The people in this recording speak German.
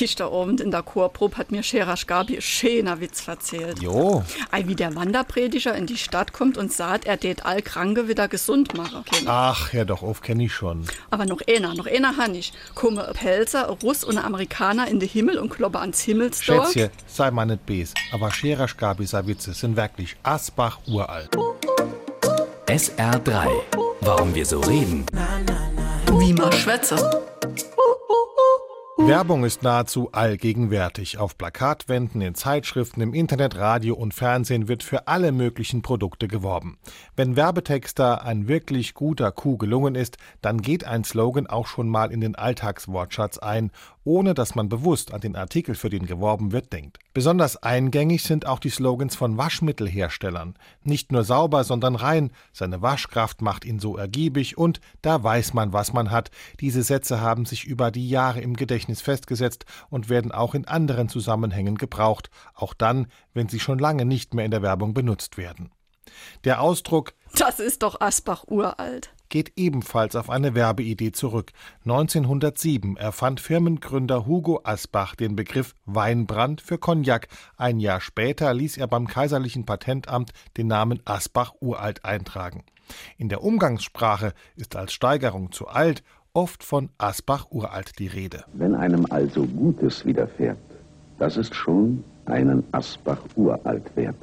Gestern Abend in der Chorprobe hat mir Scherasch Gabi einen schöner Witz erzählt. Jo, Ei, wie der Wanderprediger in die Stadt kommt und sagt, er tät all Kranke wieder gesund machen. können. ach, ja doch, auf kenne ich schon. Aber noch einer, noch einer han ich. Komme ein Pelzer, ein Russ und ein Amerikaner in den Himmel und kloppe ans Himmelstor. Schätzchen, sei mal nicht bes, aber Scherer Gabisa Witze sind wirklich Asbach uralt. SR3. Warum wir so reden. Wie man schwätze. Werbung ist nahezu allgegenwärtig. Auf Plakatwänden, in Zeitschriften, im Internet, Radio und Fernsehen wird für alle möglichen Produkte geworben. Wenn Werbetexter ein wirklich guter Coup gelungen ist, dann geht ein Slogan auch schon mal in den Alltagswortschatz ein, ohne dass man bewusst an den Artikel, für den geworben wird, denkt. Besonders eingängig sind auch die Slogans von Waschmittelherstellern. Nicht nur sauber, sondern rein, seine Waschkraft macht ihn so ergiebig und da weiß man, was man hat. Diese Sätze haben sich über die Jahre im Gedächtnis festgesetzt und werden auch in anderen Zusammenhängen gebraucht, auch dann, wenn sie schon lange nicht mehr in der Werbung benutzt werden. Der Ausdruck Das ist doch Asbach uralt. geht ebenfalls auf eine Werbeidee zurück. 1907 erfand Firmengründer Hugo Asbach den Begriff Weinbrand für Cognac. Ein Jahr später ließ er beim Kaiserlichen Patentamt den Namen Asbach uralt eintragen. In der Umgangssprache ist als Steigerung zu alt oft von Asbach uralt die Rede. Wenn einem also Gutes widerfährt, das ist schon einen Asbach uralt wert.